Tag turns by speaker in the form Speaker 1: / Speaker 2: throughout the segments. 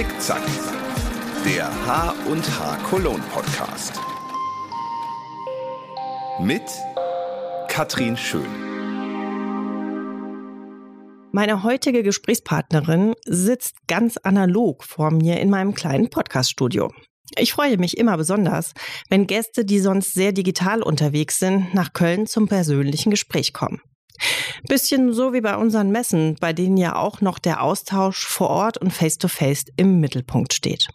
Speaker 1: Zickzack, der H und H Cologne Podcast. Mit Katrin Schön.
Speaker 2: Meine heutige Gesprächspartnerin sitzt ganz analog vor mir in meinem kleinen Podcaststudio. Ich freue mich immer besonders, wenn Gäste, die sonst sehr digital unterwegs sind, nach Köln zum persönlichen Gespräch kommen. Bisschen so wie bei unseren Messen, bei denen ja auch noch der Austausch vor Ort und face-to-face -face im Mittelpunkt steht.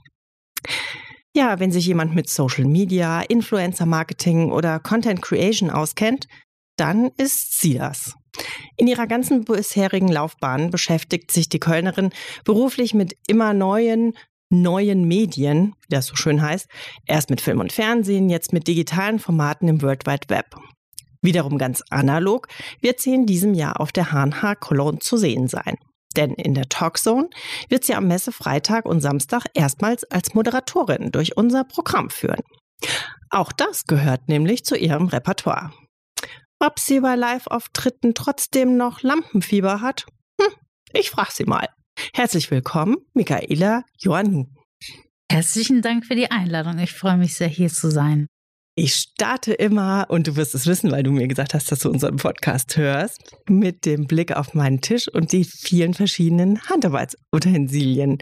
Speaker 2: Ja, wenn sich jemand mit Social Media, Influencer Marketing oder Content Creation auskennt, dann ist sie das. In ihrer ganzen bisherigen Laufbahn beschäftigt sich die Kölnerin beruflich mit immer neuen, neuen Medien, wie das so schön heißt, erst mit Film und Fernsehen, jetzt mit digitalen Formaten im World Wide Web. Wiederum ganz analog wird sie in diesem Jahr auf der HNH Cologne zu sehen sein. Denn in der Talkzone wird sie am Messefreitag und Samstag erstmals als Moderatorin durch unser Programm führen. Auch das gehört nämlich zu ihrem Repertoire. Ob sie bei Live-Auftritten trotzdem noch Lampenfieber hat? Hm, ich frage sie mal. Herzlich willkommen, Michaela Joannou.
Speaker 3: Herzlichen Dank für die Einladung. Ich freue mich sehr, hier zu sein.
Speaker 2: Ich starte immer, und du wirst es wissen, weil du mir gesagt hast, dass du unseren Podcast hörst, mit dem Blick auf meinen Tisch und die vielen verschiedenen Handarbeitsutensilien.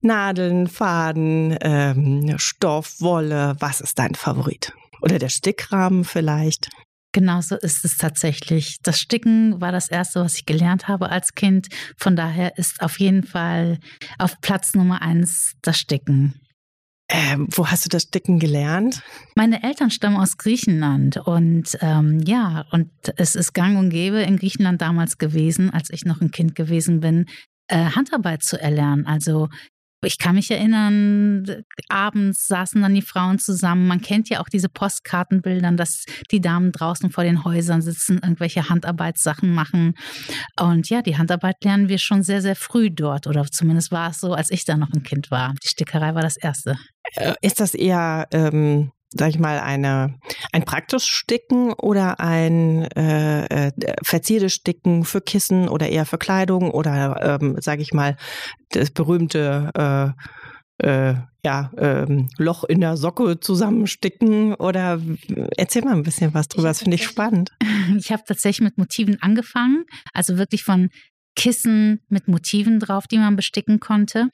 Speaker 2: Nadeln, Faden, ähm, Stoff, Wolle. Was ist dein Favorit? Oder der Stickrahmen vielleicht?
Speaker 3: Genauso ist es tatsächlich. Das Sticken war das erste, was ich gelernt habe als Kind. Von daher ist auf jeden Fall auf Platz Nummer eins das Sticken.
Speaker 2: Ähm, wo hast du das Sticken gelernt?
Speaker 3: Meine Eltern stammen aus Griechenland und ähm, ja, und es ist gang und gäbe in Griechenland damals gewesen, als ich noch ein Kind gewesen bin, äh, Handarbeit zu erlernen. Also ich kann mich erinnern, abends saßen dann die Frauen zusammen. Man kennt ja auch diese Postkartenbildern, dass die Damen draußen vor den Häusern sitzen, irgendwelche Handarbeitssachen machen. Und ja, die Handarbeit lernen wir schon sehr, sehr früh dort. Oder zumindest war es so, als ich da noch ein Kind war. Die Stickerei war das Erste.
Speaker 2: Äh, ist das eher ähm, sag ich mal, eine, ein praktisches Sticken oder ein äh, äh, verziertes Sticken für Kissen oder eher für Kleidung oder, ähm, sage ich mal, das berühmte äh, äh, ja, ähm, Loch in der Socke zusammensticken oder erzähl mal ein bisschen was drüber, das finde ich spannend.
Speaker 3: Ich habe tatsächlich mit Motiven angefangen, also wirklich von Kissen mit Motiven drauf, die man besticken konnte,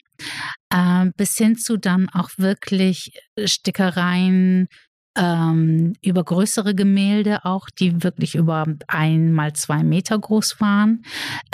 Speaker 3: äh, bis hin zu dann auch wirklich Stickereien ähm, über größere Gemälde auch, die wirklich über ein mal zwei Meter groß waren.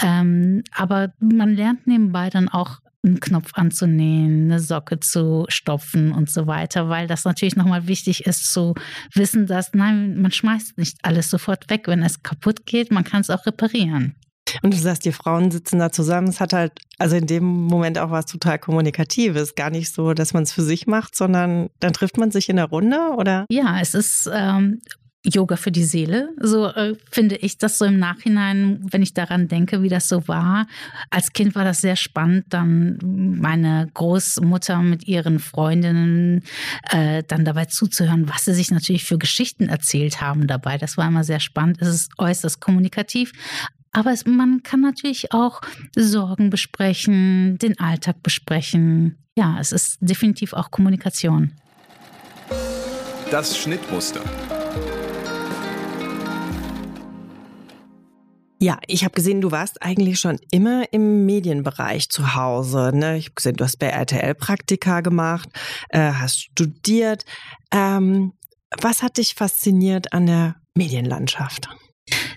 Speaker 3: Ähm, aber man lernt nebenbei dann auch einen Knopf anzunähen, eine Socke zu stopfen und so weiter, weil das natürlich nochmal wichtig ist zu wissen, dass nein, man schmeißt nicht alles sofort weg, wenn es kaputt geht, man kann es auch reparieren.
Speaker 2: Und du sagst, die Frauen sitzen da zusammen. Es hat halt, also in dem Moment auch was total Kommunikatives. Gar nicht so, dass man es für sich macht, sondern dann trifft man sich in der Runde, oder?
Speaker 3: Ja, es ist ähm, Yoga für die Seele. So äh, finde ich das so im Nachhinein, wenn ich daran denke, wie das so war. Als Kind war das sehr spannend, dann meine Großmutter mit ihren Freundinnen äh, dann dabei zuzuhören, was sie sich natürlich für Geschichten erzählt haben dabei. Das war immer sehr spannend. Es ist äußerst kommunikativ, aber es, man kann natürlich auch Sorgen besprechen, den Alltag besprechen. Ja, es ist definitiv auch Kommunikation.
Speaker 1: Das Schnittmuster.
Speaker 2: Ja, ich habe gesehen, du warst eigentlich schon immer im Medienbereich zu Hause. Ne? Ich habe gesehen, du hast bei RTL Praktika gemacht, äh, hast studiert. Ähm, was hat dich fasziniert an der Medienlandschaft?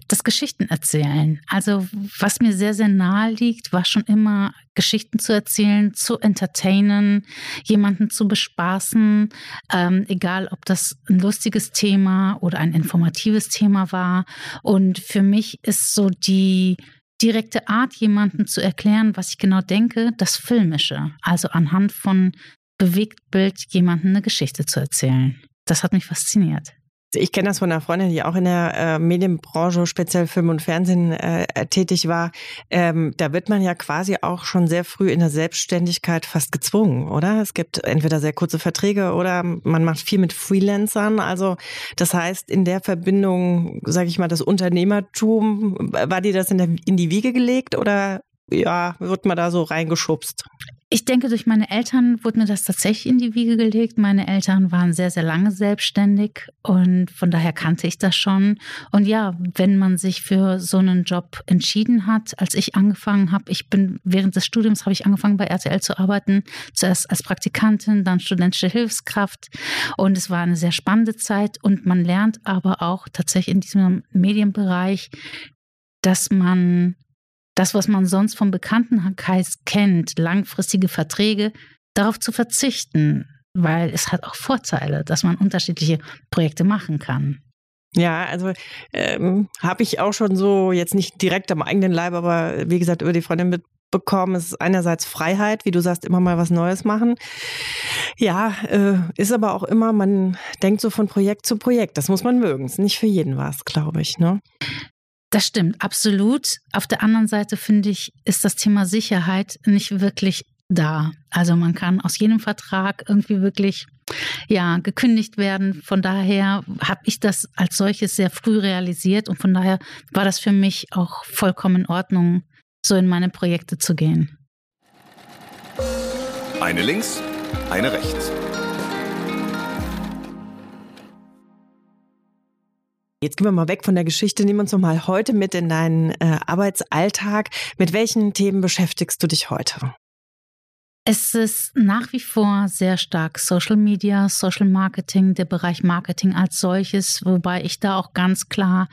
Speaker 3: Das Geschichten erzählen. Also was mir sehr, sehr nahe liegt, war schon immer Geschichten zu erzählen, zu entertainen, jemanden zu bespaßen, ähm, egal ob das ein lustiges Thema oder ein informatives Thema war. Und für mich ist so die direkte Art, jemanden zu erklären, was ich genau denke, das Filmische. Also anhand von Bewegtbild jemanden eine Geschichte zu erzählen. Das hat mich fasziniert.
Speaker 2: Ich kenne das von einer Freundin, die auch in der äh, Medienbranche, speziell Film und Fernsehen, äh, tätig war. Ähm, da wird man ja quasi auch schon sehr früh in der Selbstständigkeit fast gezwungen, oder? Es gibt entweder sehr kurze Verträge oder man macht viel mit Freelancern. Also das heißt, in der Verbindung, sage ich mal, das Unternehmertum, war dir das in, der, in die Wiege gelegt oder ja, wird man da so reingeschubst?
Speaker 3: Ich denke, durch meine Eltern wurde mir das tatsächlich in die Wiege gelegt. Meine Eltern waren sehr, sehr lange selbstständig und von daher kannte ich das schon. Und ja, wenn man sich für so einen Job entschieden hat, als ich angefangen habe, ich bin während des Studiums habe ich angefangen bei RTL zu arbeiten, zuerst als Praktikantin, dann studentische Hilfskraft und es war eine sehr spannende Zeit und man lernt aber auch tatsächlich in diesem Medienbereich, dass man das, was man sonst vom Bekanntenkreis kennt, langfristige Verträge, darauf zu verzichten, weil es hat auch Vorteile, dass man unterschiedliche Projekte machen kann.
Speaker 2: Ja, also ähm, habe ich auch schon so, jetzt nicht direkt am eigenen Leib, aber wie gesagt, über die Freundin mitbekommen. Es ist einerseits Freiheit, wie du sagst, immer mal was Neues machen. Ja, äh, ist aber auch immer, man denkt so von Projekt zu Projekt. Das muss man mögen. Ist nicht für jeden was, glaube ich. Ne?
Speaker 3: Das stimmt, absolut. Auf der anderen Seite finde ich, ist das Thema Sicherheit nicht wirklich da. Also man kann aus jedem Vertrag irgendwie wirklich ja gekündigt werden. Von daher habe ich das als solches sehr früh realisiert und von daher war das für mich auch vollkommen in Ordnung, so in meine Projekte zu gehen.
Speaker 1: Eine links, eine rechts.
Speaker 2: Jetzt gehen wir mal weg von der Geschichte, nimm uns noch mal heute mit in deinen äh, Arbeitsalltag. Mit welchen Themen beschäftigst du dich heute?
Speaker 3: Es ist nach wie vor sehr stark Social Media, Social Marketing, der Bereich Marketing als solches, wobei ich da auch ganz klar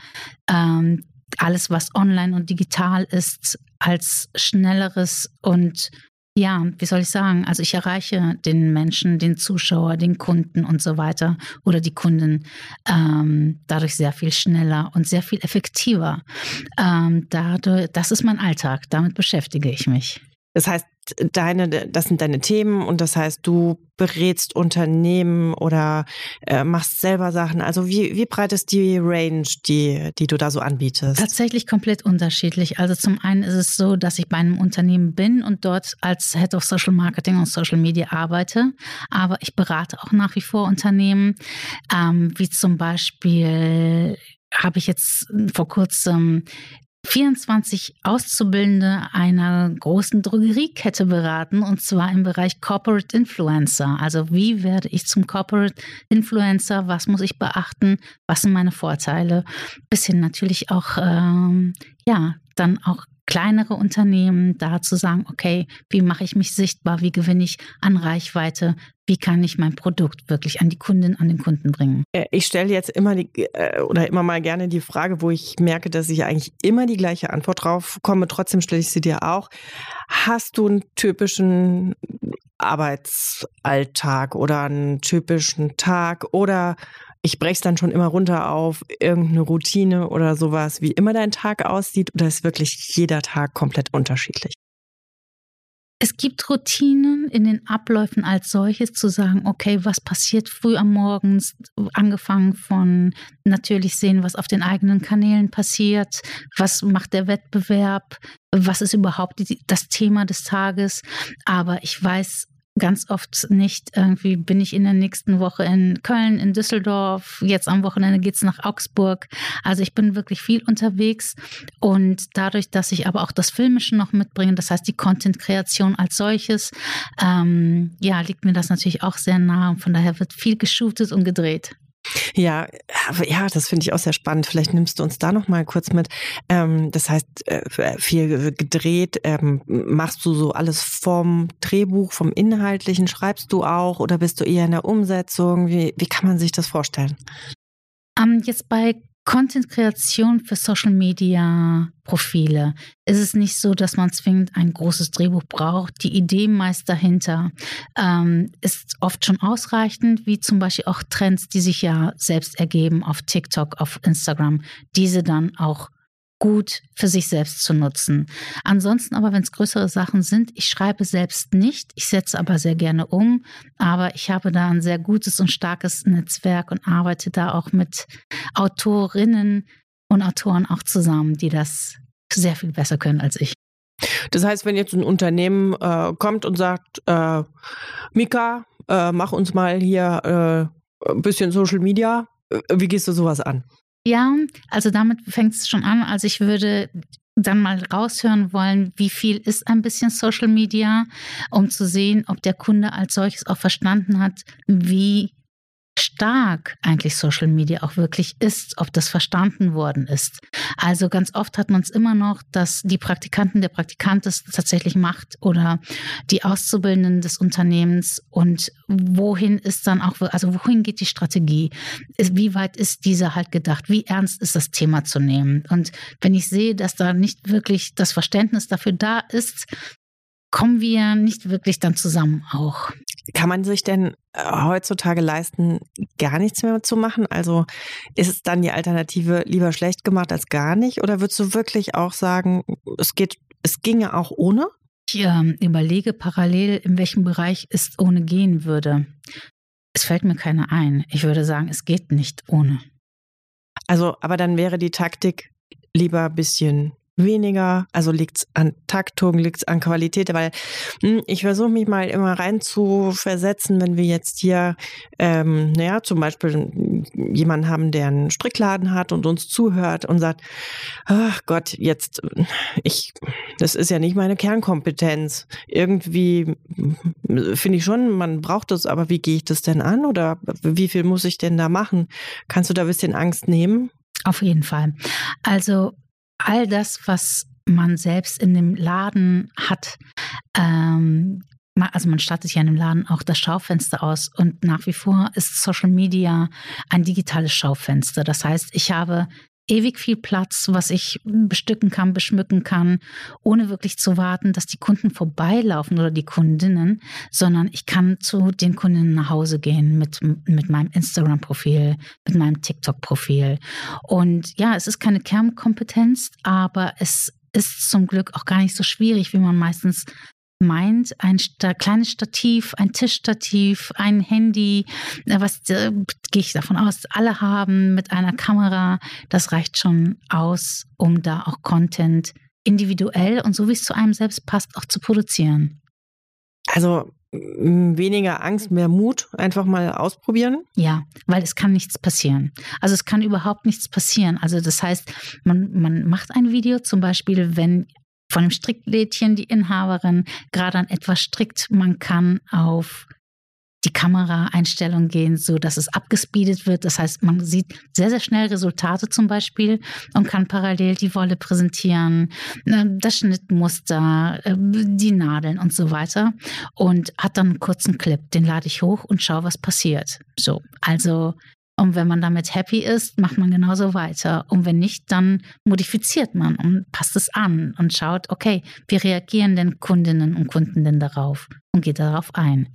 Speaker 3: ähm, alles, was online und digital ist, als schnelleres und ja, wie soll ich sagen? Also ich erreiche den Menschen, den Zuschauer, den Kunden und so weiter oder die Kunden ähm, dadurch sehr viel schneller und sehr viel effektiver. Ähm, dadurch, das ist mein Alltag, damit beschäftige ich mich.
Speaker 2: Das heißt, deine, das sind deine Themen und das heißt, du berätst Unternehmen oder äh, machst selber Sachen. Also wie, wie breit ist die Range, die, die du da so anbietest?
Speaker 3: Tatsächlich komplett unterschiedlich. Also zum einen ist es so, dass ich bei einem Unternehmen bin und dort als Head of Social Marketing und Social Media arbeite. Aber ich berate auch nach wie vor Unternehmen, ähm, wie zum Beispiel habe ich jetzt vor kurzem 24 Auszubildende einer großen Drogeriekette beraten und zwar im Bereich Corporate Influencer. Also wie werde ich zum Corporate Influencer? Was muss ich beachten? Was sind meine Vorteile? Bis hin natürlich auch, ähm, ja, dann auch kleinere Unternehmen da zu sagen, okay, wie mache ich mich sichtbar, wie gewinne ich an Reichweite, wie kann ich mein Produkt wirklich an die Kundin, an den Kunden bringen?
Speaker 2: Äh, ich stelle jetzt immer die, äh, oder immer mal gerne die Frage, wo ich merke, dass ich eigentlich immer die gleiche Antwort drauf komme. Trotzdem stelle ich sie dir auch. Hast du einen typischen Arbeitsalltag oder einen typischen Tag oder ich breche es dann schon immer runter auf irgendeine Routine oder sowas, wie immer dein Tag aussieht, oder ist wirklich jeder Tag komplett unterschiedlich?
Speaker 3: Es gibt Routinen in den Abläufen als solches zu sagen, okay, was passiert früh am Morgen, angefangen von natürlich sehen, was auf den eigenen Kanälen passiert, was macht der Wettbewerb, was ist überhaupt das Thema des Tages. Aber ich weiß ganz oft nicht. Irgendwie bin ich in der nächsten Woche in Köln, in Düsseldorf. Jetzt am Wochenende geht es nach Augsburg. Also ich bin wirklich viel unterwegs. Und dadurch, dass ich aber auch das Filmische noch mitbringe, das heißt die Content-Kreation als solches, ähm, ja, liegt mir das natürlich auch sehr nah. Und von daher wird viel geshootet und gedreht.
Speaker 2: Ja, ja, das finde ich auch sehr spannend. Vielleicht nimmst du uns da noch mal kurz mit. Ähm, das heißt, äh, viel gedreht. Ähm, machst du so alles vom Drehbuch, vom Inhaltlichen? Schreibst du auch oder bist du eher in der Umsetzung? Wie, wie kann man sich das vorstellen?
Speaker 3: Um, ähm, jetzt bei Content-Kreation für Social-Media-Profile ist es nicht so, dass man zwingend ein großes Drehbuch braucht. Die Idee meist dahinter ähm, ist oft schon ausreichend, wie zum Beispiel auch Trends, die sich ja selbst ergeben auf TikTok, auf Instagram, diese dann auch gut für sich selbst zu nutzen. Ansonsten aber, wenn es größere Sachen sind, ich schreibe selbst nicht, ich setze aber sehr gerne um, aber ich habe da ein sehr gutes und starkes Netzwerk und arbeite da auch mit Autorinnen und Autoren auch zusammen, die das sehr viel besser können als ich.
Speaker 2: Das heißt, wenn jetzt ein Unternehmen äh, kommt und sagt, äh, Mika, äh, mach uns mal hier äh, ein bisschen Social Media, äh, wie gehst du sowas an?
Speaker 3: Ja, also damit fängt es schon an. Also ich würde dann mal raushören wollen, wie viel ist ein bisschen Social Media, um zu sehen, ob der Kunde als solches auch verstanden hat, wie stark eigentlich Social Media auch wirklich ist, ob das verstanden worden ist. Also ganz oft hat man es immer noch, dass die Praktikanten der Praktikant es tatsächlich macht oder die Auszubildenden des Unternehmens und wohin ist dann auch, also wohin geht die Strategie? Wie weit ist diese halt gedacht? Wie ernst ist das Thema zu nehmen? Und wenn ich sehe, dass da nicht wirklich das Verständnis dafür da ist, kommen wir nicht wirklich dann zusammen auch.
Speaker 2: Kann man sich denn äh, heutzutage leisten, gar nichts mehr zu machen? Also ist es dann die Alternative lieber schlecht gemacht als gar nicht? Oder würdest du wirklich auch sagen, es geht, es ginge auch ohne?
Speaker 3: Ich äh, überlege parallel, in welchem Bereich es ohne gehen würde. Es fällt mir keiner ein. Ich würde sagen, es geht nicht ohne.
Speaker 2: Also, aber dann wäre die Taktik lieber ein bisschen weniger? Also liegt es an Taktung, liegt es an Qualität? Weil hm, ich versuche mich mal immer rein zu versetzen, wenn wir jetzt hier, ähm, naja, zum Beispiel jemanden haben, der einen Strickladen hat und uns zuhört und sagt, ach Gott, jetzt, ich, das ist ja nicht meine Kernkompetenz. Irgendwie hm, finde ich schon, man braucht das, aber wie gehe ich das denn an oder wie viel muss ich denn da machen? Kannst du da ein bisschen Angst nehmen?
Speaker 3: Auf jeden Fall. Also all das, was man selbst in dem Laden hat, ähm, also man startet ja in dem Laden auch das Schaufenster aus und nach wie vor ist Social Media ein digitales Schaufenster. Das heißt, ich habe ewig viel Platz, was ich bestücken kann, beschmücken kann, ohne wirklich zu warten, dass die Kunden vorbeilaufen oder die Kundinnen, sondern ich kann zu den Kundinnen nach Hause gehen mit, mit meinem Instagram-Profil, mit meinem TikTok-Profil. Und ja, es ist keine Kernkompetenz, aber es ist zum Glück auch gar nicht so schwierig, wie man meistens meint, ein Sta kleines Stativ, ein Tischstativ, ein Handy, äh, was äh, gehe ich davon aus, alle haben mit einer Kamera, das reicht schon aus, um da auch Content individuell und so wie es zu einem selbst passt, auch zu produzieren.
Speaker 2: Also weniger Angst, mehr Mut, einfach mal ausprobieren?
Speaker 3: Ja, weil es kann nichts passieren. Also es kann überhaupt nichts passieren. Also das heißt, man, man macht ein Video zum Beispiel, wenn von dem Stricklädchen die Inhaberin gerade an etwas strickt. Man kann auf die Kameraeinstellung gehen, so dass es abgespeedet wird. Das heißt, man sieht sehr, sehr schnell Resultate zum Beispiel und kann parallel die Wolle präsentieren, ne, das Schnittmuster, äh, die Nadeln und so weiter und hat dann einen kurzen Clip. Den lade ich hoch und schaue, was passiert. So, also und wenn man damit happy ist, macht man genauso weiter. Und wenn nicht, dann modifiziert man und passt es an und schaut, okay, wie reagieren denn Kundinnen und Kunden denn darauf und geht darauf ein.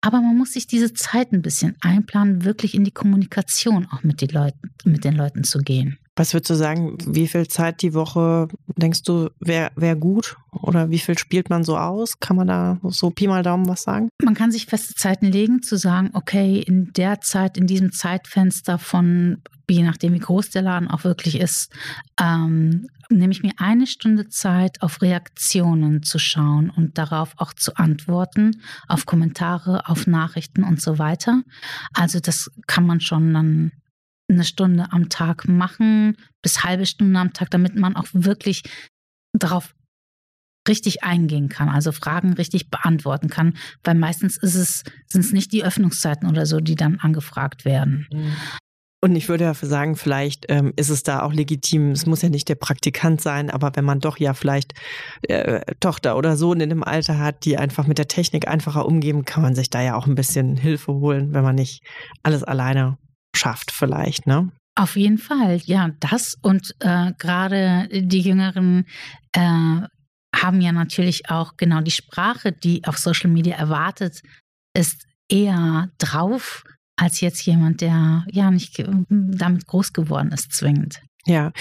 Speaker 3: Aber man muss sich diese Zeit ein bisschen einplanen, wirklich in die Kommunikation auch mit, Leuten, mit den Leuten zu gehen.
Speaker 2: Was würdest du sagen, wie viel Zeit die Woche denkst du wäre wär gut? Oder wie viel spielt man so aus? Kann man da so Pi mal Daumen was sagen?
Speaker 3: Man kann sich feste Zeiten legen, zu sagen, okay, in der Zeit, in diesem Zeitfenster von, je nachdem wie groß der Laden auch wirklich ist, ähm, nehme ich mir eine Stunde Zeit, auf Reaktionen zu schauen und darauf auch zu antworten, auf Kommentare, auf Nachrichten und so weiter. Also das kann man schon dann eine Stunde am Tag machen, bis halbe Stunde am Tag, damit man auch wirklich darauf richtig eingehen kann, also Fragen richtig beantworten kann, weil meistens ist es, sind es nicht die Öffnungszeiten oder so, die dann angefragt werden. Mhm.
Speaker 2: Und ich würde dafür sagen, vielleicht ähm, ist es da auch legitim, es muss ja nicht der Praktikant sein, aber wenn man doch ja vielleicht äh, Tochter oder Sohn in dem Alter hat, die einfach mit der Technik einfacher umgehen, kann man sich da ja auch ein bisschen Hilfe holen, wenn man nicht alles alleine schafft vielleicht, ne?
Speaker 3: Auf jeden Fall, ja, das und äh, gerade die Jüngeren äh, haben ja natürlich auch genau die Sprache, die auf Social Media erwartet ist, eher drauf als jetzt jemand, der ja nicht damit groß geworden ist, zwingend.
Speaker 2: Ja,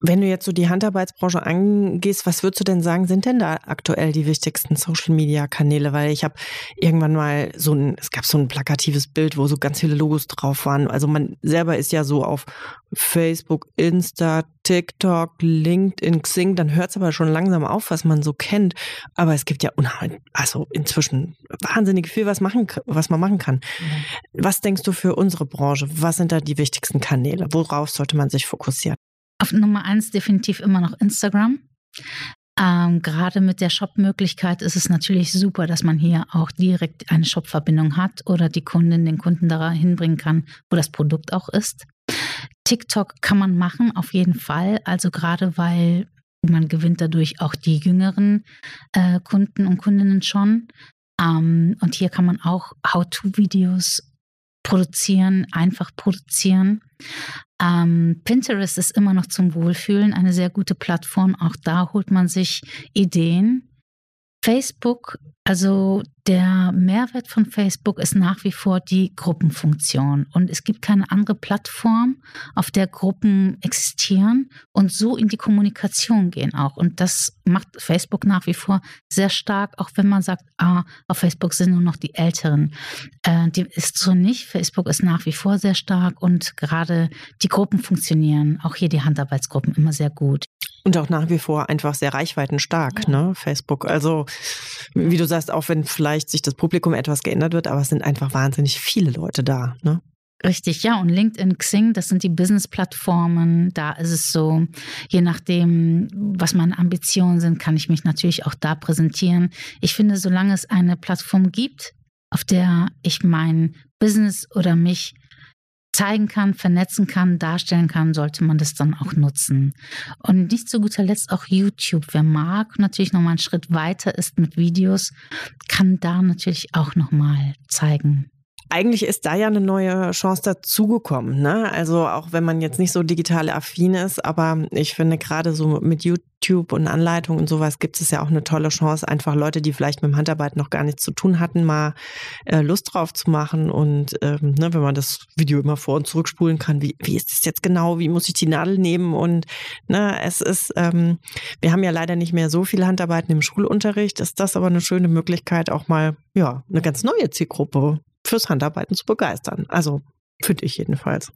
Speaker 2: wenn du jetzt so die Handarbeitsbranche angehst, was würdest du denn sagen, sind denn da aktuell die wichtigsten Social-Media-Kanäle? Weil ich habe irgendwann mal so ein, es gab so ein plakatives Bild, wo so ganz viele Logos drauf waren. Also man selber ist ja so auf Facebook, Insta, TikTok, LinkedIn, Xing, dann hört es aber schon langsam auf, was man so kennt. Aber es gibt ja unheimlich, also inzwischen wahnsinnig viel, was, machen, was man machen kann. Mhm. Was denkst du für unsere Branche? Was sind da die wichtigsten Kanäle? Worauf sollte man sich fokussieren?
Speaker 3: Auf Nummer eins definitiv immer noch Instagram. Ähm, gerade mit der Shop-Möglichkeit ist es natürlich super, dass man hier auch direkt eine Shop-Verbindung hat oder die Kundin den Kunden da hinbringen kann, wo das Produkt auch ist. TikTok kann man machen, auf jeden Fall. Also gerade weil man gewinnt dadurch auch die jüngeren äh, Kunden und Kundinnen schon. Ähm, und hier kann man auch How-to-Videos produzieren, einfach produzieren. Ähm, Pinterest ist immer noch zum Wohlfühlen eine sehr gute Plattform. Auch da holt man sich Ideen. Facebook also der Mehrwert von Facebook ist nach wie vor die Gruppenfunktion. Und es gibt keine andere Plattform, auf der Gruppen existieren und so in die Kommunikation gehen auch. Und das macht Facebook nach wie vor sehr stark, auch wenn man sagt, ah, auf Facebook sind nur noch die Älteren. Äh, die ist so nicht. Facebook ist nach wie vor sehr stark und gerade die Gruppen funktionieren, auch hier die Handarbeitsgruppen, immer sehr gut.
Speaker 2: Und auch nach wie vor einfach sehr reichweitenstark, ja. ne, Facebook. Also, wie du sagst, auch wenn vielleicht sich das Publikum etwas geändert wird, aber es sind einfach wahnsinnig viele Leute da, ne?
Speaker 3: Richtig, ja. Und LinkedIn, Xing, das sind die Business-Plattformen. Da ist es so, je nachdem, was meine Ambitionen sind, kann ich mich natürlich auch da präsentieren. Ich finde, solange es eine Plattform gibt, auf der ich mein Business oder mich zeigen kann, vernetzen kann, darstellen kann, sollte man das dann auch nutzen. Und nicht zu guter Letzt auch YouTube. Wer mag, natürlich nochmal einen Schritt weiter ist mit Videos, kann da natürlich auch nochmal zeigen.
Speaker 2: Eigentlich ist da ja eine neue Chance dazugekommen. Ne? Also auch wenn man jetzt nicht so digital affin ist, aber ich finde gerade so mit YouTube und Anleitungen und sowas gibt es ja auch eine tolle Chance, einfach Leute, die vielleicht mit dem Handarbeit noch gar nichts zu tun hatten, mal äh, Lust drauf zu machen. Und ähm, ne, wenn man das Video immer vor und zurückspulen kann, wie, wie ist es jetzt genau, wie muss ich die Nadel nehmen? Und ne, es ist, ähm, wir haben ja leider nicht mehr so viele Handarbeiten im Schulunterricht, ist das aber eine schöne Möglichkeit, auch mal ja, eine ganz neue Zielgruppe fürs Handarbeiten zu begeistern. Also finde ich jedenfalls.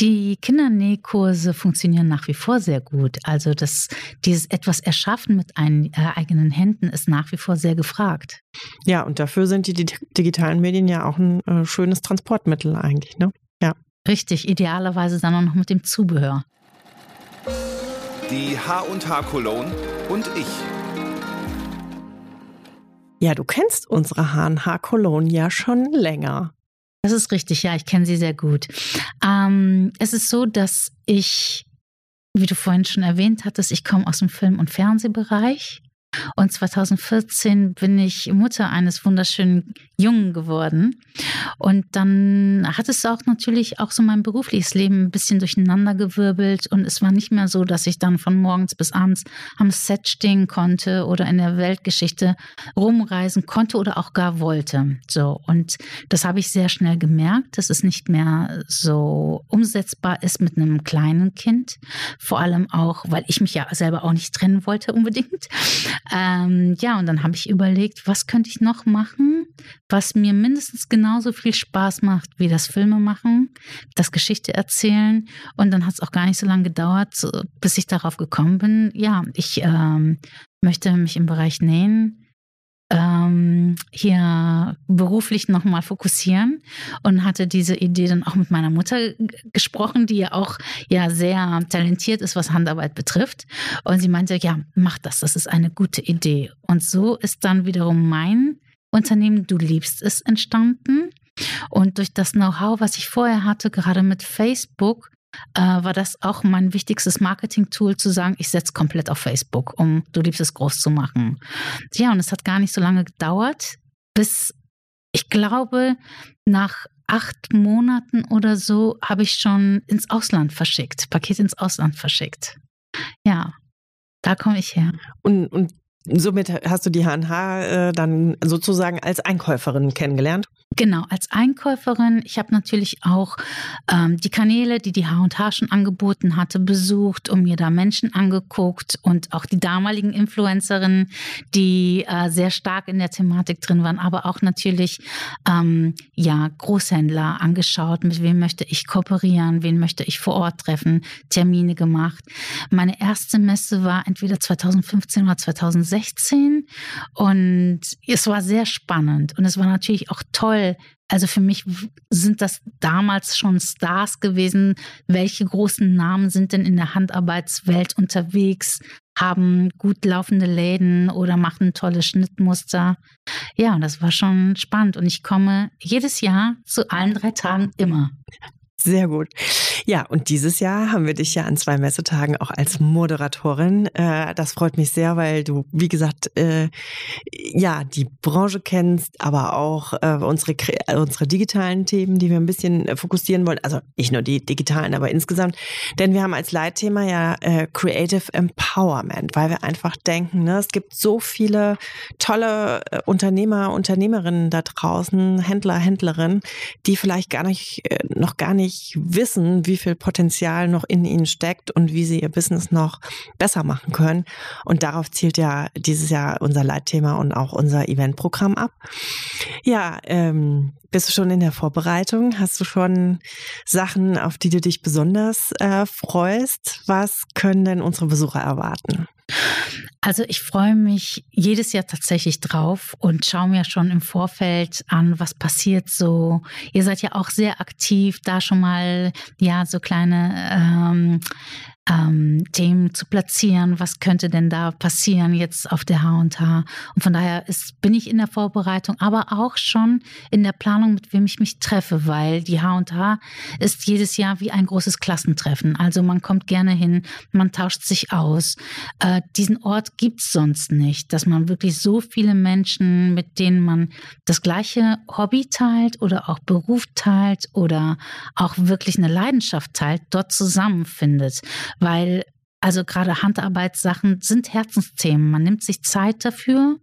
Speaker 3: Die Kindernähkurse funktionieren nach wie vor sehr gut. Also das, dieses etwas Erschaffen mit ein, äh, eigenen Händen ist nach wie vor sehr gefragt.
Speaker 2: Ja, und dafür sind die, die digitalen Medien ja auch ein äh, schönes Transportmittel eigentlich, ne? Ja.
Speaker 3: Richtig, idealerweise dann auch noch mit dem Zubehör.
Speaker 1: Die H&H Cologne und ich.
Speaker 2: Ja, du kennst unsere H&H Cologne ja schon länger.
Speaker 3: Das ist richtig, ja, ich kenne sie sehr gut. Ähm, es ist so, dass ich, wie du vorhin schon erwähnt hattest, ich komme aus dem Film- und Fernsehbereich und 2014 bin ich Mutter eines wunderschönen Jungen geworden. Und dann hat es auch natürlich auch so mein berufliches Leben ein bisschen durcheinandergewirbelt. Und es war nicht mehr so, dass ich dann von morgens bis abends am Set stehen konnte oder in der Weltgeschichte rumreisen konnte oder auch gar wollte. So. Und das habe ich sehr schnell gemerkt, dass es nicht mehr so umsetzbar ist mit einem kleinen Kind. Vor allem auch, weil ich mich ja selber auch nicht trennen wollte unbedingt. Ähm, ja, und dann habe ich überlegt, was könnte ich noch machen, was mir mindestens genauso viel Spaß macht wie das Filme machen, das Geschichte erzählen. Und dann hat es auch gar nicht so lange gedauert, bis ich darauf gekommen bin. Ja, ich ähm, möchte mich im Bereich Nähen ähm, hier beruflich nochmal fokussieren und hatte diese Idee dann auch mit meiner Mutter gesprochen, die ja auch ja sehr talentiert ist, was Handarbeit betrifft. Und sie meinte, ja, mach das, das ist eine gute Idee. Und so ist dann wiederum mein Unternehmen Du liebst es entstanden. Und durch das Know-how, was ich vorher hatte, gerade mit Facebook, äh, war das auch mein wichtigstes Marketing-Tool, zu sagen, ich setze komplett auf Facebook, um Du liebst es groß zu machen. Ja, und es hat gar nicht so lange gedauert, bis ich glaube, nach acht Monaten oder so habe ich schon ins Ausland verschickt, Paket ins Ausland verschickt. Ja, da komme ich her.
Speaker 2: Und, und somit hast du die HNH äh, dann sozusagen als Einkäuferin kennengelernt?
Speaker 3: Genau, als Einkäuferin. Ich habe natürlich auch ähm, die Kanäle, die die H&H schon angeboten hatte, besucht und mir da Menschen angeguckt und auch die damaligen Influencerinnen, die äh, sehr stark in der Thematik drin waren, aber auch natürlich ähm, ja Großhändler angeschaut, mit wem möchte ich kooperieren, wen möchte ich vor Ort treffen, Termine gemacht. Meine erste Messe war entweder 2015 oder 2016 und es war sehr spannend und es war natürlich auch toll, toll. Also für mich sind das damals schon Stars gewesen. Welche großen Namen sind denn in der Handarbeitswelt unterwegs? haben gut laufende Läden oder machen tolle Schnittmuster. Ja, das war schon spannend und ich komme jedes Jahr zu allen drei Tagen immer.
Speaker 2: Sehr gut. Ja, und dieses Jahr haben wir dich ja an zwei Messetagen auch als Moderatorin. Äh, das freut mich sehr, weil du, wie gesagt, äh, ja, die Branche kennst, aber auch äh, unsere, unsere digitalen Themen, die wir ein bisschen fokussieren wollen. Also nicht nur die digitalen, aber insgesamt. Denn wir haben als Leitthema ja Creative Empowerment, weil wir einfach denken, ne, es gibt so viele tolle Unternehmer, Unternehmerinnen da draußen, Händler, Händlerinnen, die vielleicht gar nicht, noch gar nicht nicht wissen, wie viel Potenzial noch in ihnen steckt und wie sie ihr Business noch besser machen können. Und darauf zielt ja dieses Jahr unser Leitthema und auch unser Eventprogramm ab. Ja, ähm, bist du schon in der Vorbereitung? Hast du schon Sachen, auf die du dich besonders äh, freust? Was können denn unsere Besucher erwarten?
Speaker 3: Also ich freue mich jedes Jahr tatsächlich drauf und schaue mir schon im Vorfeld an, was passiert so. Ihr seid ja auch sehr aktiv, da schon mal ja so kleine ähm, ähm, Themen zu platzieren. Was könnte denn da passieren jetzt auf der H&H? Und von daher ist, bin ich in der Vorbereitung, aber auch schon in der Planung, mit wem ich mich treffe, weil die H&H ist jedes Jahr wie ein großes Klassentreffen. Also man kommt gerne hin, man tauscht sich aus. Äh, diesen Ort gibt es sonst nicht, dass man wirklich so viele Menschen, mit denen man das gleiche Hobby teilt oder auch Beruf teilt oder auch wirklich eine Leidenschaft teilt, dort zusammenfindet weil also gerade Handarbeitssachen sind Herzensthemen. Man nimmt sich Zeit dafür.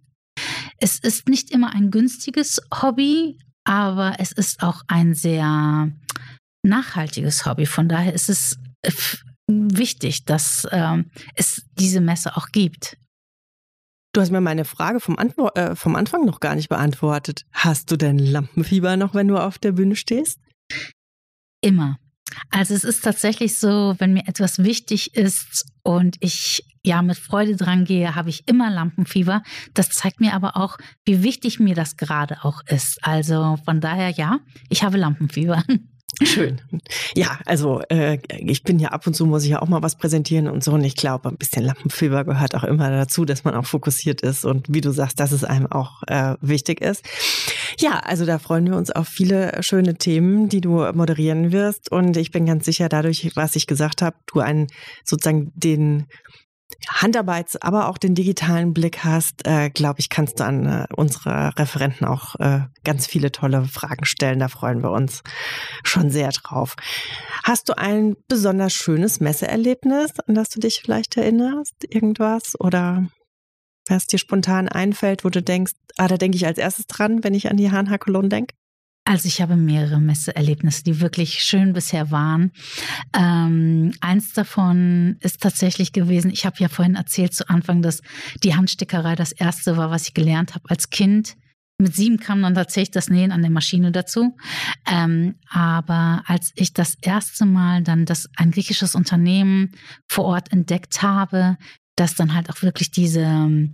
Speaker 3: Es ist nicht immer ein günstiges Hobby, aber es ist auch ein sehr nachhaltiges Hobby. Von daher ist es wichtig, dass äh, es diese Messe auch gibt.
Speaker 2: Du hast mir meine Frage vom, Antwo äh, vom Anfang noch gar nicht beantwortet. Hast du denn Lampenfieber noch, wenn du auf der Bühne stehst?
Speaker 3: Immer. Also es ist tatsächlich so, wenn mir etwas wichtig ist und ich ja mit Freude dran gehe, habe ich immer Lampenfieber. Das zeigt mir aber auch, wie wichtig mir das gerade auch ist. Also von daher ja, ich habe Lampenfieber.
Speaker 2: Schön. Ja, also äh, ich bin ja ab und zu muss ich ja auch mal was präsentieren und so. Und ich glaube, ein bisschen Lampenfieber gehört auch immer dazu, dass man auch fokussiert ist und wie du sagst, dass es einem auch äh, wichtig ist. Ja, also da freuen wir uns auf viele schöne Themen, die du moderieren wirst. Und ich bin ganz sicher, dadurch, was ich gesagt habe, du einen sozusagen den Handarbeits-, aber auch den digitalen Blick hast, äh, glaube ich, kannst du an äh, unsere Referenten auch äh, ganz viele tolle Fragen stellen. Da freuen wir uns schon sehr drauf. Hast du ein besonders schönes Messeerlebnis, an das du dich vielleicht erinnerst? Irgendwas? Oder was dir spontan einfällt, wo du denkst, ah, da denke ich als erstes dran, wenn ich an die HNH Cologne denke?
Speaker 3: Also ich habe mehrere Messeerlebnisse, die wirklich schön bisher waren. Ähm, eins davon ist tatsächlich gewesen, ich habe ja vorhin erzählt zu Anfang, dass die Handstickerei das erste war, was ich gelernt habe als Kind. Mit sieben kam dann tatsächlich das Nähen an der Maschine dazu. Ähm, aber als ich das erste Mal dann das ein griechisches Unternehmen vor Ort entdeckt habe, das dann halt auch wirklich diese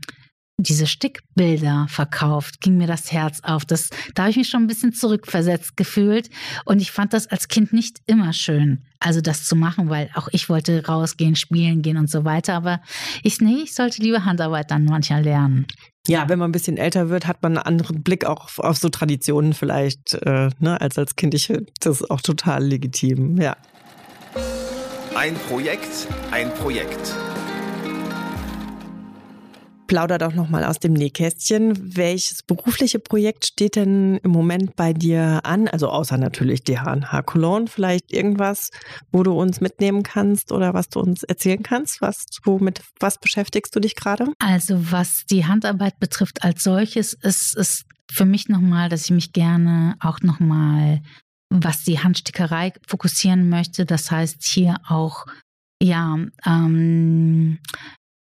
Speaker 3: diese Stickbilder verkauft, ging mir das Herz auf. Das, da habe ich mich schon ein bisschen zurückversetzt gefühlt. Und ich fand das als Kind nicht immer schön, also das zu machen, weil auch ich wollte rausgehen, spielen gehen und so weiter. Aber ich, nee, ich sollte lieber Handarbeit dann manchmal lernen.
Speaker 2: Ja, wenn man ein bisschen älter wird, hat man einen anderen Blick auch auf, auf so Traditionen vielleicht äh, ne, als als Kind. Ich das ist auch total legitim, ja.
Speaker 1: Ein Projekt, ein Projekt
Speaker 2: plauder doch nochmal aus dem Nähkästchen. Welches berufliche Projekt steht denn im Moment bei dir an? Also außer natürlich die H&H Cologne, vielleicht irgendwas, wo du uns mitnehmen kannst oder was du uns erzählen kannst? Was, womit, was beschäftigst du dich gerade?
Speaker 3: Also was die Handarbeit betrifft als solches, ist es für mich nochmal, dass ich mich gerne auch nochmal was die Handstickerei fokussieren möchte. Das heißt hier auch ja, ähm,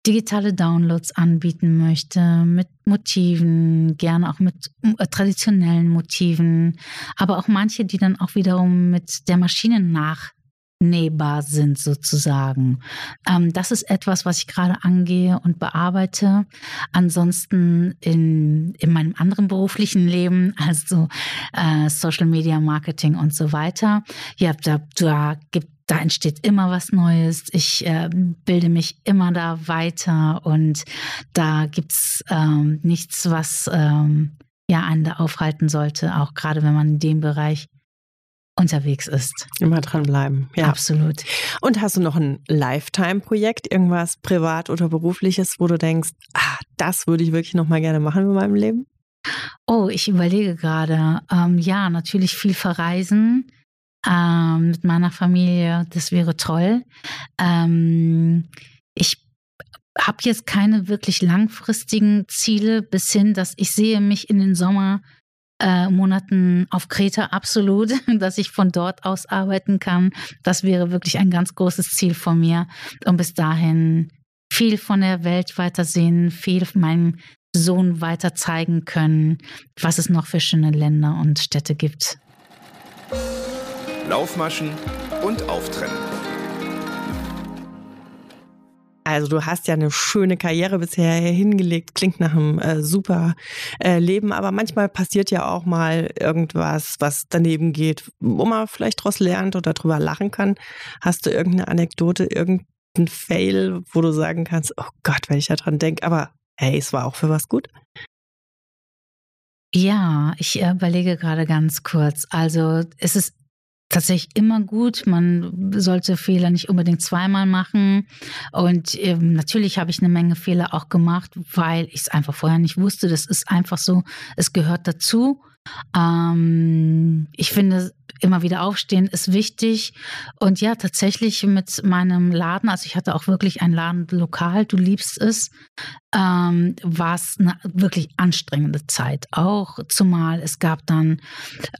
Speaker 3: digitale Downloads anbieten möchte mit Motiven, gerne auch mit äh, traditionellen Motiven, aber auch manche, die dann auch wiederum mit der Maschine nach nähbar sind sozusagen. Ähm, das ist etwas, was ich gerade angehe und bearbeite. Ansonsten in, in meinem anderen beruflichen Leben, also äh, Social Media Marketing und so weiter, ja, da, da gibt da entsteht immer was Neues. Ich äh, bilde mich immer da weiter und da gibt's ähm, nichts, was ähm, ja einen da aufhalten sollte, auch gerade wenn man in dem Bereich unterwegs ist.
Speaker 2: Immer dranbleiben, ja.
Speaker 3: Absolut.
Speaker 2: Und hast du noch ein Lifetime-Projekt, irgendwas privat oder berufliches, wo du denkst, ah, das würde ich wirklich noch mal gerne machen in meinem Leben?
Speaker 3: Oh, ich überlege gerade. Ähm, ja, natürlich viel verreisen ähm, mit meiner Familie. Das wäre toll. Ähm, ich habe jetzt keine wirklich langfristigen Ziele bis hin, dass ich sehe mich in den Sommer äh, auf Kreta absolut, dass ich von dort aus arbeiten kann. Das wäre wirklich ein ganz großes Ziel von mir. Und bis dahin viel von der Welt weitersehen, viel meinem Sohn weiter zeigen können, was es noch für schöne Länder und Städte gibt.
Speaker 1: Laufmaschen und Auftrennen.
Speaker 2: Also du hast ja eine schöne Karriere bisher hingelegt, klingt nach einem äh, super äh, Leben, aber manchmal passiert ja auch mal irgendwas, was daneben geht, wo man vielleicht daraus lernt oder drüber lachen kann. Hast du irgendeine Anekdote, irgendeinen Fail, wo du sagen kannst, oh Gott, wenn ich daran denke, aber hey, es war auch für was gut?
Speaker 3: Ja, ich überlege gerade ganz kurz. Also es ist tatsächlich immer gut. Man sollte Fehler nicht unbedingt zweimal machen. Und ähm, natürlich habe ich eine Menge Fehler auch gemacht, weil ich es einfach vorher nicht wusste. Das ist einfach so, es gehört dazu. Ähm, ich finde, immer wieder aufstehen ist wichtig. Und ja, tatsächlich mit meinem Laden, also ich hatte auch wirklich ein Laden lokal, du liebst es, ähm, war es eine wirklich anstrengende Zeit. Auch zumal es gab dann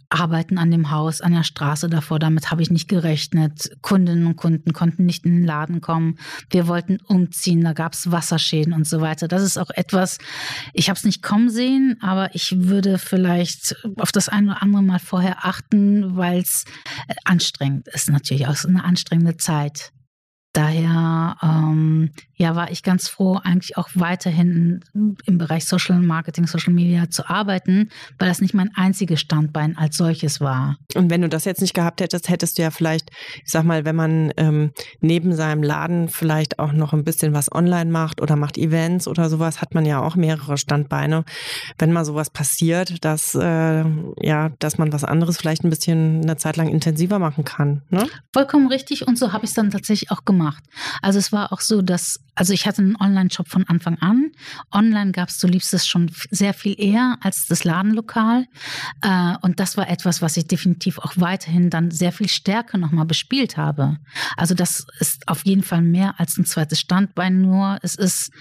Speaker 3: Arbeiten an dem Haus, an der Straße davor, damit habe ich nicht gerechnet. Kundinnen und Kunden konnten nicht in den Laden kommen. Wir wollten umziehen, da gab es Wasserschäden und so weiter. Das ist auch etwas, ich habe es nicht kommen sehen, aber ich würde vielleicht auf das eine oder andere Mal vorher achten, weil es anstrengend ist, natürlich auch eine anstrengende Zeit. Daher ähm, ja, war ich ganz froh, eigentlich auch weiterhin im Bereich Social Marketing, Social Media zu arbeiten, weil das nicht mein einziges Standbein als solches war.
Speaker 2: Und wenn du das jetzt nicht gehabt hättest, hättest du ja vielleicht, ich sag mal, wenn man ähm, neben seinem Laden vielleicht auch noch ein bisschen was online macht oder macht Events oder sowas, hat man ja auch mehrere Standbeine. Wenn mal sowas passiert, dass äh, ja, dass man was anderes vielleicht ein bisschen eine Zeit lang intensiver machen kann. Ne?
Speaker 3: Vollkommen richtig und so habe ich es dann tatsächlich auch gemacht gemacht. Also es war auch so, dass, also ich hatte einen Online-Shop von Anfang an. Online gab es, du liebst es schon sehr viel eher als das Ladenlokal. Äh, und das war etwas, was ich definitiv auch weiterhin dann sehr viel stärker nochmal bespielt habe. Also das ist auf jeden Fall mehr als ein zweites Standbein nur. Es ist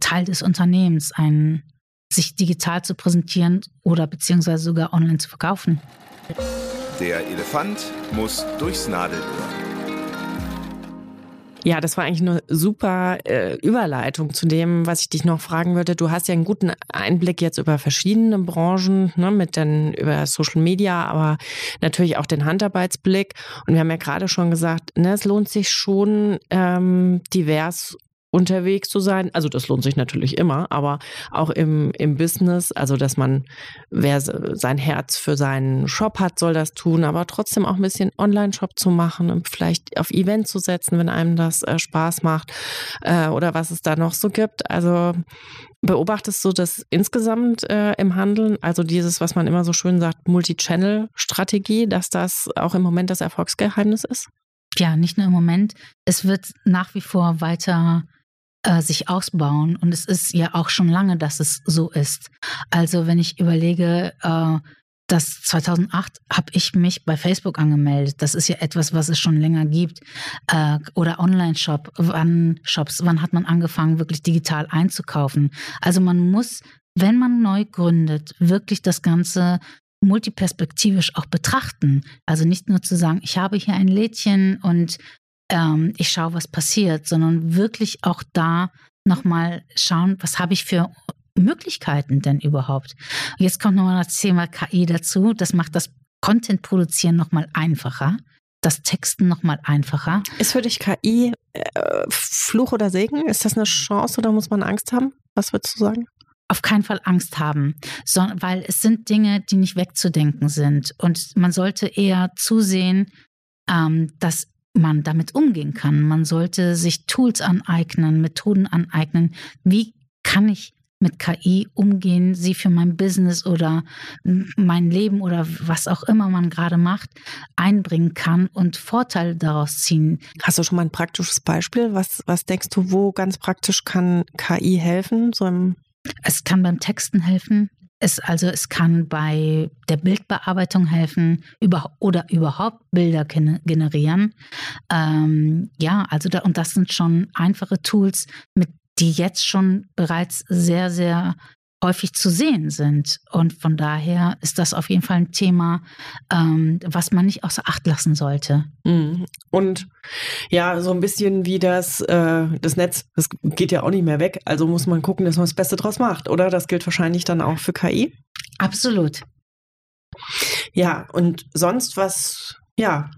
Speaker 3: Teil des Unternehmens, ein, sich digital zu präsentieren oder beziehungsweise sogar online zu verkaufen.
Speaker 1: Der Elefant muss durchs Nadelöhr.
Speaker 2: Ja, das war eigentlich eine super äh, Überleitung zu dem, was ich dich noch fragen würde. Du hast ja einen guten Einblick jetzt über verschiedene Branchen, ne, mit den, über Social Media, aber natürlich auch den Handarbeitsblick. Und wir haben ja gerade schon gesagt, ne, es lohnt sich schon, ähm, divers unterwegs zu sein. Also das lohnt sich natürlich immer, aber auch im, im Business, also dass man, wer sein Herz für seinen Shop hat, soll das tun, aber trotzdem auch ein bisschen Online-Shop zu machen und vielleicht auf Event zu setzen, wenn einem das äh, Spaß macht äh, oder was es da noch so gibt. Also beobachtest du das insgesamt äh, im Handeln, also dieses, was man immer so schön sagt, Multi-Channel-Strategie, dass das auch im Moment das Erfolgsgeheimnis ist?
Speaker 3: Ja, nicht nur im Moment. Es wird nach wie vor weiter äh, sich ausbauen. Und es ist ja auch schon lange, dass es so ist. Also wenn ich überlege, äh, das 2008 habe ich mich bei Facebook angemeldet. Das ist ja etwas, was es schon länger gibt. Äh, oder Online-Shop, wann Shops, wann hat man angefangen, wirklich digital einzukaufen? Also man muss, wenn man neu gründet, wirklich das Ganze multiperspektivisch auch betrachten. Also nicht nur zu sagen, ich habe hier ein Lädchen und ähm, ich schaue, was passiert, sondern wirklich auch da nochmal schauen, was habe ich für Möglichkeiten denn überhaupt. jetzt kommt nochmal das Thema KI dazu. Das macht das Content produzieren nochmal einfacher. das Texten nochmal einfacher.
Speaker 2: Ist für dich KI äh, Fluch oder Segen? Ist das eine Chance oder muss man Angst haben? Was würdest du sagen?
Speaker 3: auf keinen Fall Angst haben, sondern, weil es sind Dinge, die nicht wegzudenken sind. Und man sollte eher zusehen, ähm, dass man damit umgehen kann. Man sollte sich Tools aneignen, Methoden aneignen. Wie kann ich mit KI umgehen, sie für mein Business oder mein Leben oder was auch immer man gerade macht, einbringen kann und Vorteile daraus ziehen.
Speaker 2: Hast du schon mal ein praktisches Beispiel? Was, was denkst du, wo ganz praktisch kann KI helfen? So
Speaker 3: es kann beim Texten helfen. Es, also es kann bei der Bildbearbeitung helfen über, oder überhaupt Bilder generieren. Ähm, ja, also da, und das sind schon einfache Tools, mit die jetzt schon bereits sehr, sehr häufig zu sehen sind. Und von daher ist das auf jeden Fall ein Thema, ähm, was man nicht außer Acht lassen sollte.
Speaker 2: Mhm. Und ja, so ein bisschen wie das, äh, das Netz, das geht ja auch nicht mehr weg. Also muss man gucken, dass man das Beste draus macht, oder? Das gilt wahrscheinlich dann auch für KI.
Speaker 3: Absolut.
Speaker 2: Ja, und sonst was ja,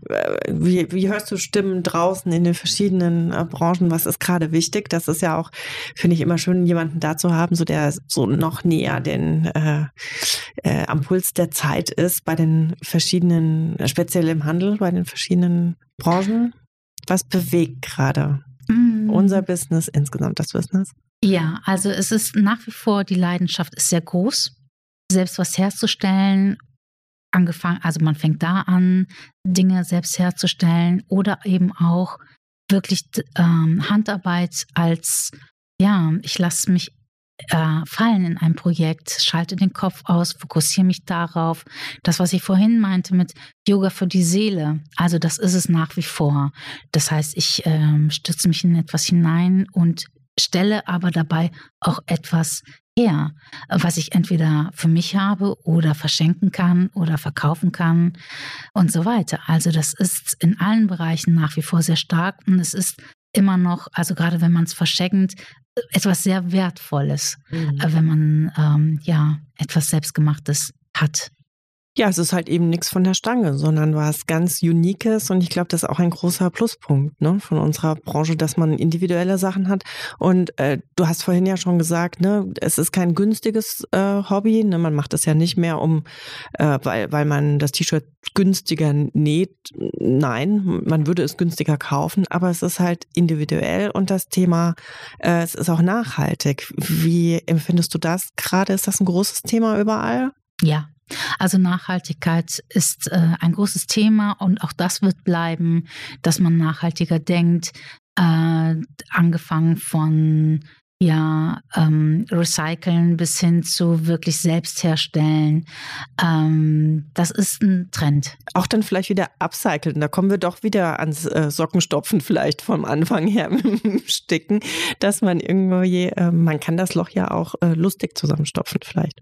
Speaker 2: wie, wie hörst du Stimmen draußen in den verschiedenen äh, Branchen? Was ist gerade wichtig? Das ist ja auch, finde ich, immer schön, jemanden da zu haben, so der so noch näher den äh, äh, am Puls der Zeit ist bei den verschiedenen, speziell im Handel, bei den verschiedenen Branchen. Was bewegt gerade mm. unser Business insgesamt, das Business?
Speaker 3: Ja, also es ist nach wie vor, die Leidenschaft ist sehr groß selbst was herzustellen angefangen, also man fängt da an, Dinge selbst herzustellen oder eben auch wirklich ähm, Handarbeit als, ja, ich lasse mich äh, fallen in ein Projekt, schalte den Kopf aus, fokussiere mich darauf. Das, was ich vorhin meinte mit Yoga für die Seele, also das ist es nach wie vor. Das heißt, ich ähm, stütze mich in etwas hinein und stelle aber dabei auch etwas her, was ich entweder für mich habe oder verschenken kann oder verkaufen kann und so weiter. Also das ist in allen Bereichen nach wie vor sehr stark und es ist immer noch, also gerade wenn man es verschenkt, etwas sehr Wertvolles, mhm. wenn man ähm, ja etwas Selbstgemachtes hat.
Speaker 2: Ja, es ist halt eben nichts von der Stange, sondern was ganz Uniques und ich glaube, das ist auch ein großer Pluspunkt ne, von unserer Branche, dass man individuelle Sachen hat. Und äh, du hast vorhin ja schon gesagt, ne, es ist kein günstiges äh, Hobby. Ne, man macht es ja nicht mehr, um, äh, weil, weil man das T-Shirt günstiger näht. Nein, man würde es günstiger kaufen, aber es ist halt individuell und das Thema, äh, es ist auch nachhaltig. Wie empfindest du das gerade? Ist das ein großes Thema überall?
Speaker 3: Ja, also Nachhaltigkeit ist äh, ein großes Thema und auch das wird bleiben, dass man nachhaltiger denkt, äh, angefangen von ja, ähm, recyceln bis hin zu wirklich selbst herstellen. Ähm, das ist ein Trend.
Speaker 2: Auch dann vielleicht wieder upcyclen. Da kommen wir doch wieder ans äh, Sockenstopfen vielleicht vom Anfang her sticken, dass man irgendwie, äh, man kann das Loch ja auch äh, lustig zusammenstopfen vielleicht.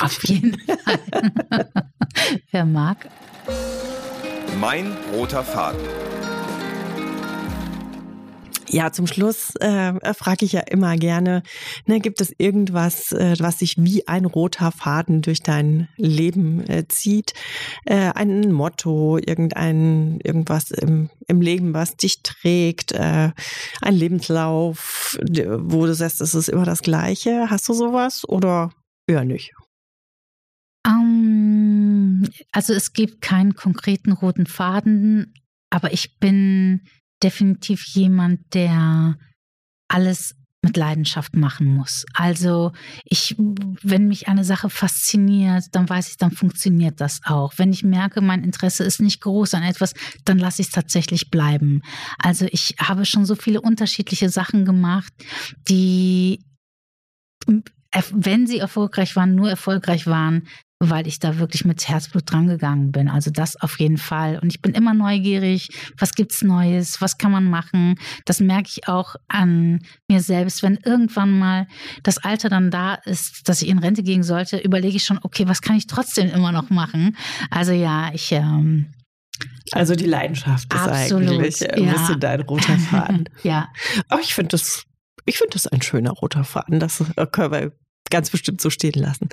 Speaker 3: Auf jeden Fall. Wer mag.
Speaker 1: Mein roter Faden.
Speaker 2: Ja, zum Schluss äh, frage ich ja immer gerne, ne, gibt es irgendwas, äh, was sich wie ein roter Faden durch dein Leben äh, zieht? Äh, ein Motto, irgendein, irgendwas im, im Leben, was dich trägt, äh, ein Lebenslauf, wo du sagst, es ist immer das Gleiche. Hast du sowas oder eher nicht?
Speaker 3: Um, ähm, also es gibt keinen konkreten roten Faden, aber ich bin definitiv jemand, der alles mit Leidenschaft machen muss. Also ich, wenn mich eine Sache fasziniert, dann weiß ich, dann funktioniert das auch. Wenn ich merke, mein Interesse ist nicht groß an etwas, dann lasse ich es tatsächlich bleiben. Also ich habe schon so viele unterschiedliche Sachen gemacht, die wenn sie erfolgreich waren, nur erfolgreich waren, weil ich da wirklich mit Herzblut drangegangen bin. Also das auf jeden Fall. Und ich bin immer neugierig. Was gibt's Neues? Was kann man machen? Das merke ich auch an mir selbst. Wenn irgendwann mal das Alter dann da ist, dass ich in Rente gehen sollte, überlege ich schon, okay, was kann ich trotzdem immer noch machen? Also ja, ich, ähm,
Speaker 2: also die Leidenschaft ist Absolut, eigentlich ein ja. bisschen dein roter Faden.
Speaker 3: ja.
Speaker 2: Aber ich finde das, ich finde das ein schöner roter Faden. Das können wir ganz bestimmt so stehen lassen.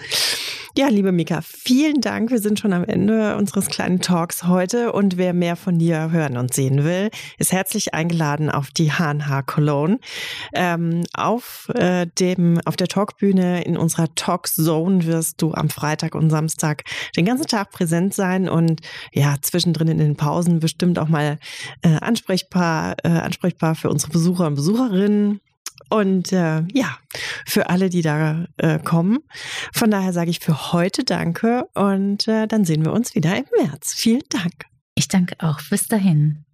Speaker 2: Ja, liebe Mika, vielen Dank. Wir sind schon am Ende unseres kleinen Talks heute und wer mehr von dir hören und sehen will, ist herzlich eingeladen auf die HNH Cologne. Ähm, auf, äh, dem, auf der Talkbühne in unserer Talkzone wirst du am Freitag und Samstag den ganzen Tag präsent sein und ja, zwischendrin in den Pausen bestimmt auch mal äh, ansprechbar, äh, ansprechbar für unsere Besucher und Besucherinnen. Und äh, ja, für alle, die da äh, kommen. Von daher sage ich für heute Danke und äh, dann sehen wir uns wieder im März. Vielen Dank.
Speaker 3: Ich danke auch. Bis dahin.